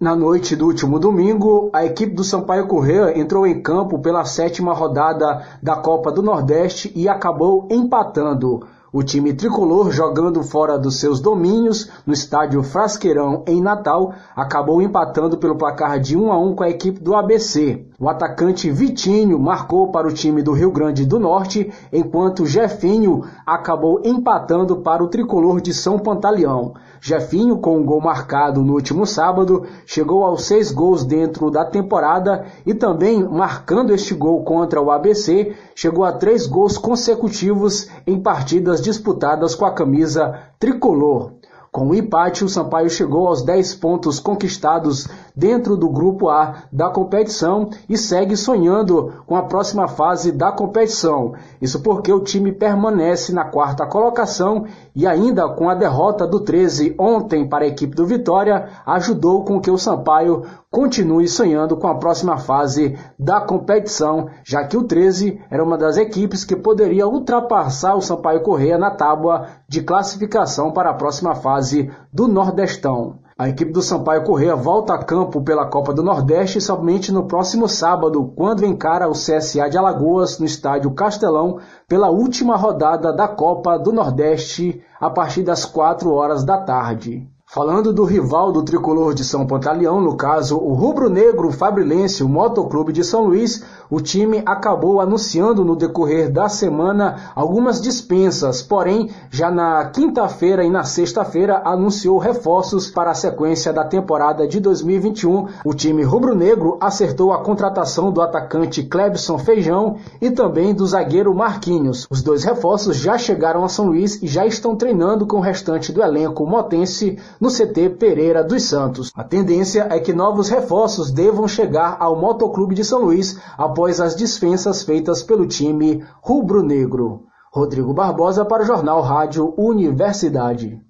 Na noite do último domingo, a equipe do Sampaio Correia entrou em campo pela sétima rodada da Copa do Nordeste e acabou empatando. O time tricolor, jogando fora dos seus domínios no estádio Frasqueirão em Natal, acabou empatando pelo placar de 1 a 1 com a equipe do ABC. O atacante Vitinho marcou para o time do Rio Grande do Norte, enquanto Jefinho acabou empatando para o tricolor de São Pantaleão. Jefinho, com um gol marcado no último sábado, chegou aos seis gols dentro da temporada e também marcando este gol contra o ABC, chegou a três gols consecutivos em partidas disputadas com a camisa tricolor. Com o empate, o Sampaio chegou aos 10 pontos conquistados dentro do grupo A da competição e segue sonhando com a próxima fase da competição. Isso porque o time permanece na quarta colocação e ainda com a derrota do 13 ontem para a equipe do Vitória, ajudou com que o Sampaio continue sonhando com a próxima fase da competição, já que o 13 era uma das equipes que poderia ultrapassar o Sampaio Correia na tábua de classificação para a próxima fase do Nordestão. A equipe do Sampaio Correia volta a campo pela Copa do Nordeste somente no próximo sábado, quando encara o CSA de Alagoas no estádio Castelão pela última rodada da Copa do Nordeste a partir das 4 horas da tarde. Falando do rival do tricolor de São Pantaleão, no caso o rubro-negro Fabrilense, o Motoclube de São Luís, o time acabou anunciando no decorrer da semana algumas dispensas, porém, já na quinta-feira e na sexta-feira anunciou reforços para a sequência da temporada de 2021. O time rubro-negro acertou a contratação do atacante Clebson Feijão e também do zagueiro Marquinhos. Os dois reforços já chegaram a São Luís e já estão treinando com o restante do elenco motense no CT Pereira dos Santos. A tendência é que novos reforços devam chegar ao Motoclube de São Luís após as dispensas feitas pelo time rubro-negro. Rodrigo Barbosa para o Jornal Rádio Universidade.